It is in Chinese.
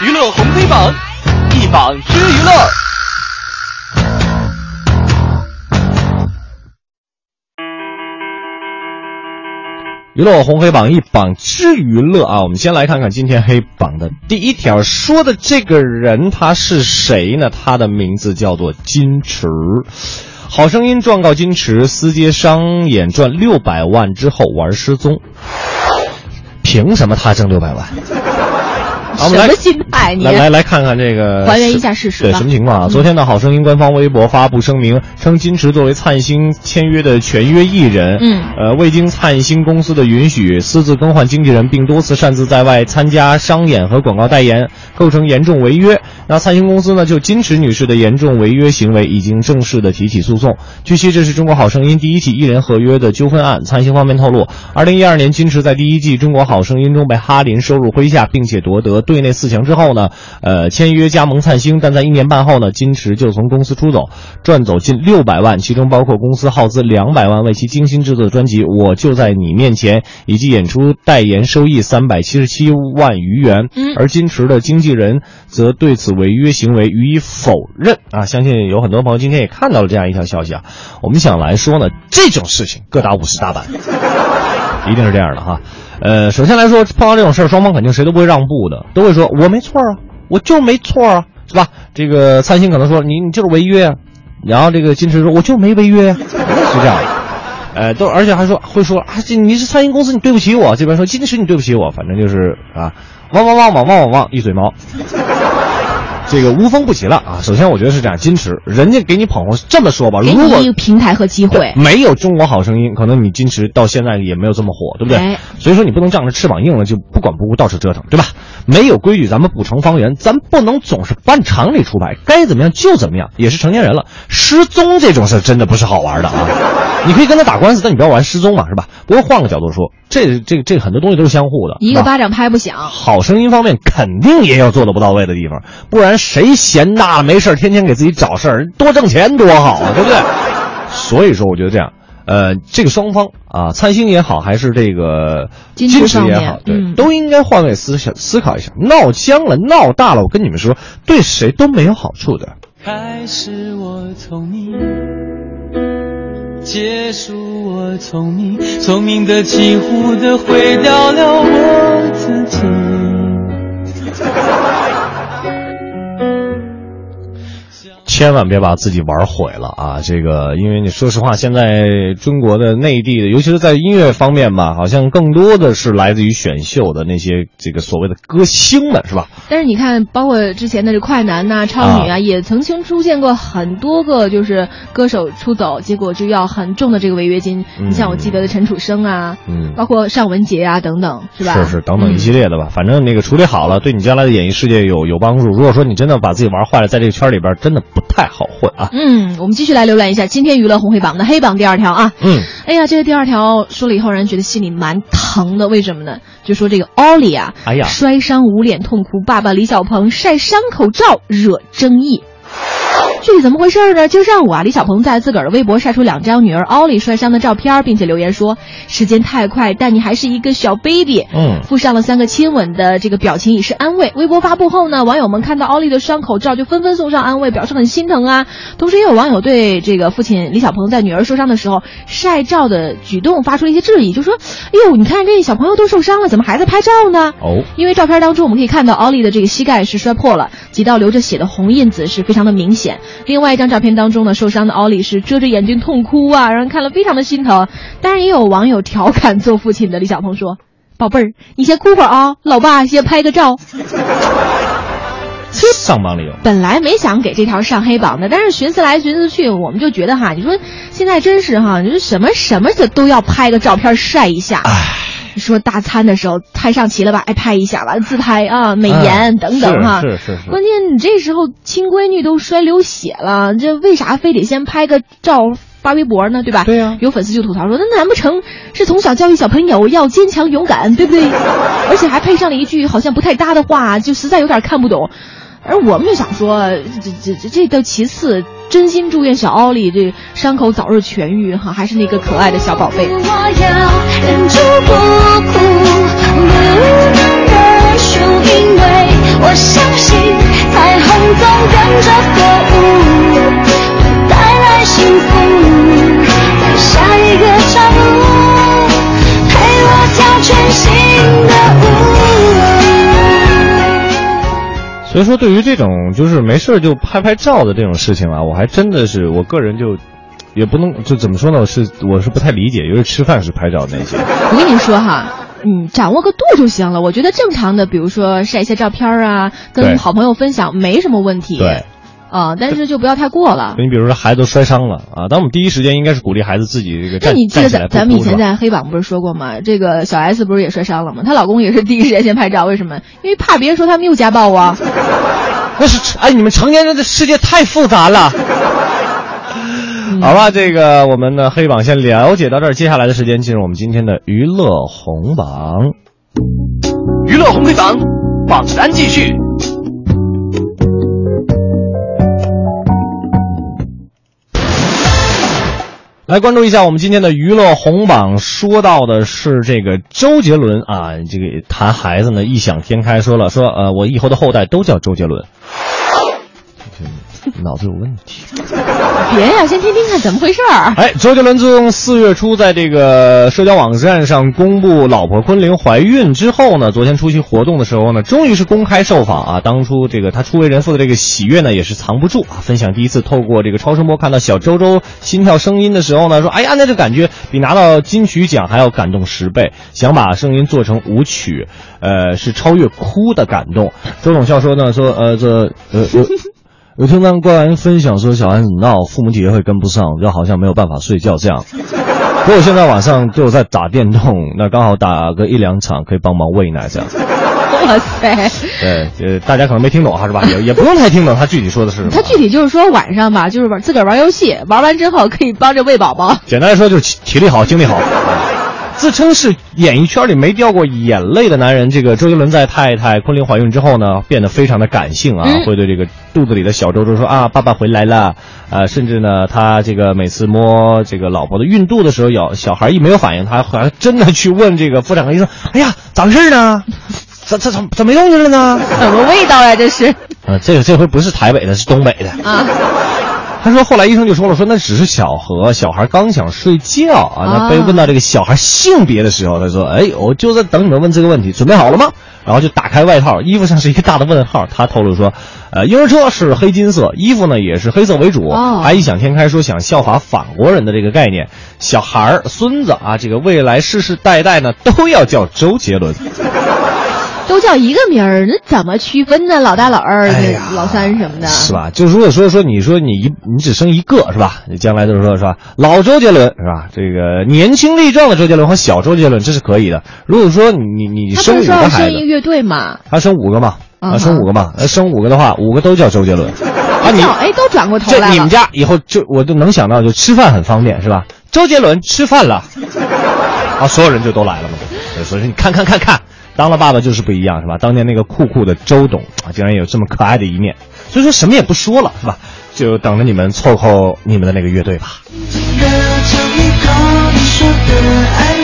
娱乐红黑榜，一榜之娱乐。娱乐红黑榜一榜之娱乐啊，我们先来看看今天黑榜的第一条，说的这个人他是谁呢？他的名字叫做金池。好声音状告金池私接商演赚六百万之后玩失踪，凭什么他挣六百万？啊我们来什么心态？你来来来看看这个，还原一下事实对什么情况啊？嗯昨天的，好声音官方微博发布声明，称金池作为灿星签约的全约艺人，嗯呃，未经灿星公司的允许，私自更换经纪人，并多次擅自在外参加商演和广告代言，构成严重违约。那灿星公司呢，就金池女士的严重违约行为，已经正式的提起诉讼。据悉，这是中国好声音第一起艺人合约的纠纷案。灿星方面透露，二零一二年，金池在第一季《中国好声音》中被哈林收入麾下，并且夺得队内四强之后呢，呃，签约加盟灿星，但在一年半后呢，金池就从公司出走，赚走近六百万，其中包括公司耗资两百万为其精心制作的专辑《我就在你面前》，以及演出代言收益三百七十七万余元。嗯而金池的经纪人则对此违约行为予以否认啊！相信有很多朋友今天也看到了这样一条消息啊。我们想来说呢，这种事情各打五十大板，一定是这样的哈。呃，首先来说，碰到这种事儿，双方肯定谁都不会让步的，都会说我没错啊，我就没错啊，是吧？这个灿星可能说你你就是违约啊，然后这个金池说我就没违约呀、是这样的。呃，都而且还说会说啊，这你是餐饮公司，你对不起我。这边说金池你对不起我，反正就是啊，汪汪汪汪汪汪汪一嘴毛。这个无风不起浪啊！首先我觉得是这样，金池人家给你捧红，这么说吧，给如果你一个平台和机会。没有中国好声音，可能你金池到现在也没有这么火，对不对？哎所以说你不能仗着翅膀硬了就不管不顾到处折腾，对吧？没有规矩咱们不成方圆，咱不能总是按常理出牌，该怎么样就怎么样，也是成年人了。失踪这种事真的不是好玩的啊！你可以跟他打官司，但你不要玩失踪嘛，是吧？不过换个角度说，这这这很多东西都是相互的，一个巴掌拍不响，好声音方面肯定也有做的不到位的地方，不然谁闲大了没事天天给自己找事儿，多挣钱多好啊，对不对？所以说，我觉得这样，呃，这个双方啊，灿星也好，还是这个金池也好，对，嗯都应该换位思想思考一下，闹僵了、闹大了，我跟你们说，对谁都没有好处的。开始我聪明，结束我聪明，聪明的几乎的毁掉了我自己。千万别把自己玩毁了啊！这个，因为你说实话，现在中国的内地的，尤其是在音乐方面吧，好像更多的是来自于选秀的那些这个所谓的歌星们，是吧？但是你看，包括之前的这快男呐、超女啊，啊也曾经出现过很多个，就是歌手出走，结果就要很重的这个违约金。嗯你像我记得的陈楚生啊，嗯包括尚雯婕啊等等，是吧？是是，等等一嗯系列的吧。反正那个处理好了，对你将来的演艺事业有有帮助。如果说你真的把自己玩坏了，在这个圈里边真的不太好混啊。嗯，我们继续来浏览一下今天娱乐红黑榜的黑榜第二条啊。嗯，哎呀，这个第二条说了以后，让人觉得心里蛮疼的。为什么呢？就说这个奥利啊，哎呀摔伤捂脸痛哭，爸爸李小鹏晒伤口罩惹争议。怎么回事呢？就上午啊，李小鹏在自个儿的微博晒出两张女儿奥利摔伤的照片，并且留言说：“时间太快，但你还是一个小 baby。”嗯附上了三个亲吻的这个表情以示安慰。微博发布后呢，网友们看到奥利的伤口照就纷纷送上安慰，表示很心疼啊。同时也有网友对这个父亲李小鹏在女儿受伤的时候晒照的举动发出了一些质疑，就说：“哎呦，你看这小朋友都受伤了，怎么还在拍照呢？”哦，因为照片当中我们可以看到奥利的这个膝盖是摔破了，几道流着血的红印子是非常的明显。另外一张照片当中呢，受伤的奥利是遮着眼睛痛哭啊，让人看了非常的心疼。当然也有网友调侃做父亲的李小鹏说：“宝贝儿，你先哭会儿啊，老爸先拍个照。”上榜理由。本来没想给这条上黑榜的，但是寻思来寻思去，我们就觉得哈，你说现在真是哈，你说什么什么的都要拍个照片晒一下。你说大餐的时候菜上齐了吧？哎，拍一下吧，自拍啊，美颜哎等等哈。是是是是关键你这时候亲闺女都摔流血了，这为啥非得先拍个照发微博呢？对吧？对呀有粉丝就吐槽说，那难不成是从小教育小朋友要坚强勇敢，对不对？而且还配上了一句好像不太搭的话，就实在有点看不懂。而我们就想说，这这这这都其次，真心祝愿小奥利这伤口早日痊愈哈，还是那个可爱的小宝贝。我要忍住不哭，所以说，对于这种就是没事儿就拍拍照的这种事情啊，我还真的是我个人就也不能就怎么说呢？我是我是不太理解，尤其吃饭时拍照那些。我跟你说哈，嗯，掌握个度就行了。我觉得正常的，比如说晒一些照片啊，跟好朋友分享没什么问题。对，啊、但是就不要太过了。你比如说孩子摔伤了啊，当我们第一时间应该是鼓励孩子自己这个那你记得咱咱们以前在黑榜不是说过吗？这个小 S 不是也摔伤了吗？她老公也是第一时间先拍照，为什么？因为怕别人说他们又家暴啊。那是哎，你们成年人的世界太复杂了。好吧，这个我们的黑榜先了解到这儿，接下来的时间进入我们今天的娱乐红榜。娱乐红黑榜，榜单继续。来关注一下我们今天的娱乐红榜，说到的是这个周杰伦啊，这个谈孩子呢异想天开，说了说呃，我以后的后代都叫周杰伦，脑子有问题。别呀，先听听看怎么回事儿。哎，周杰伦自从四月初在这个社交网站上公布老婆昆凌怀孕之后呢，昨天出席活动的时候呢，终于是公开受访啊。当初这个他初为人父的这个喜悦呢，也是藏不住啊。分享第一次透过这个超声波看到小周周心跳声音的时候呢，说：“哎呀，那这感觉比拿到金曲奖还要感动十倍，想把声音做成舞曲，呃，是超越哭的感动。”周董笑说呢，说呃这呃呃。有听到官员分享说小孩子闹，父母体会跟不上，就好像没有办法睡觉这样。不过我现在晚上就在打电动，那刚好打个一两场，可以帮忙喂奶这样。哇塞，对，呃，大家可能没听懂哈，是吧？也也不用太听懂他具体说的是什么。他具体就是说晚上吧，就是玩自个儿玩游戏，玩完之后可以帮着喂宝宝。简单来说就是体体力好，精力好。自称是演艺圈里没掉过眼泪的男人，这个周杰伦在太太昆凌怀孕之后呢，变得非常的感性啊，嗯会对这个肚子里的小周周说啊，爸爸回来了，呃，甚至呢，他这个每次摸这个老婆的孕肚的时候，有小孩一没有反应，他还真的去问这个妇产科医生，哎呀，咋回事呢？咋咋怎怎么没动静了呢？什么味道呀？这是呃，这个这回不是台北的，是东北的。啊，他说，后来医生就说了，说那只是巧合，小孩刚想睡觉啊。那被问到这个小孩性别的时候，他说，哎，我就在等你们问这个问题，准备好了吗？然后就打开外套，衣服上是一个大的问号。他透露说，呃，婴儿车是黑金色，衣服呢也是黑色为主。哦还异想天开说想效法法国人的这个概念，小孩儿、孙子啊，这个未来世世代代呢都要叫周杰伦。都叫一个名儿，那怎么区分呢？老大、老二、哎老三什么的，是？吧？就如果说说你说你一你只生一个是吧？你将来就是说是吧？老周杰伦是吧？这个年轻力壮的周杰伦和小周杰伦这是可以的。如果说你你生五个孩子，生一个乐队嘛？他生五个嘛？嗯啊，生五个嘛？呃，生五个的话，五个都叫周杰伦。啊，你叫哎，都转过头来了这你们。家以后就我就能想到，就吃饭很方便是吧？周杰伦吃饭了，啊，所有人就都来了嘛。所以说你看看看看，当了爸爸就是不一样是吧？当年那个酷酷的周董啊，竟然有这么可爱的一面。所以说什么也不说了是吧？就等着你们凑合你们的那个乐队吧。的你说的爱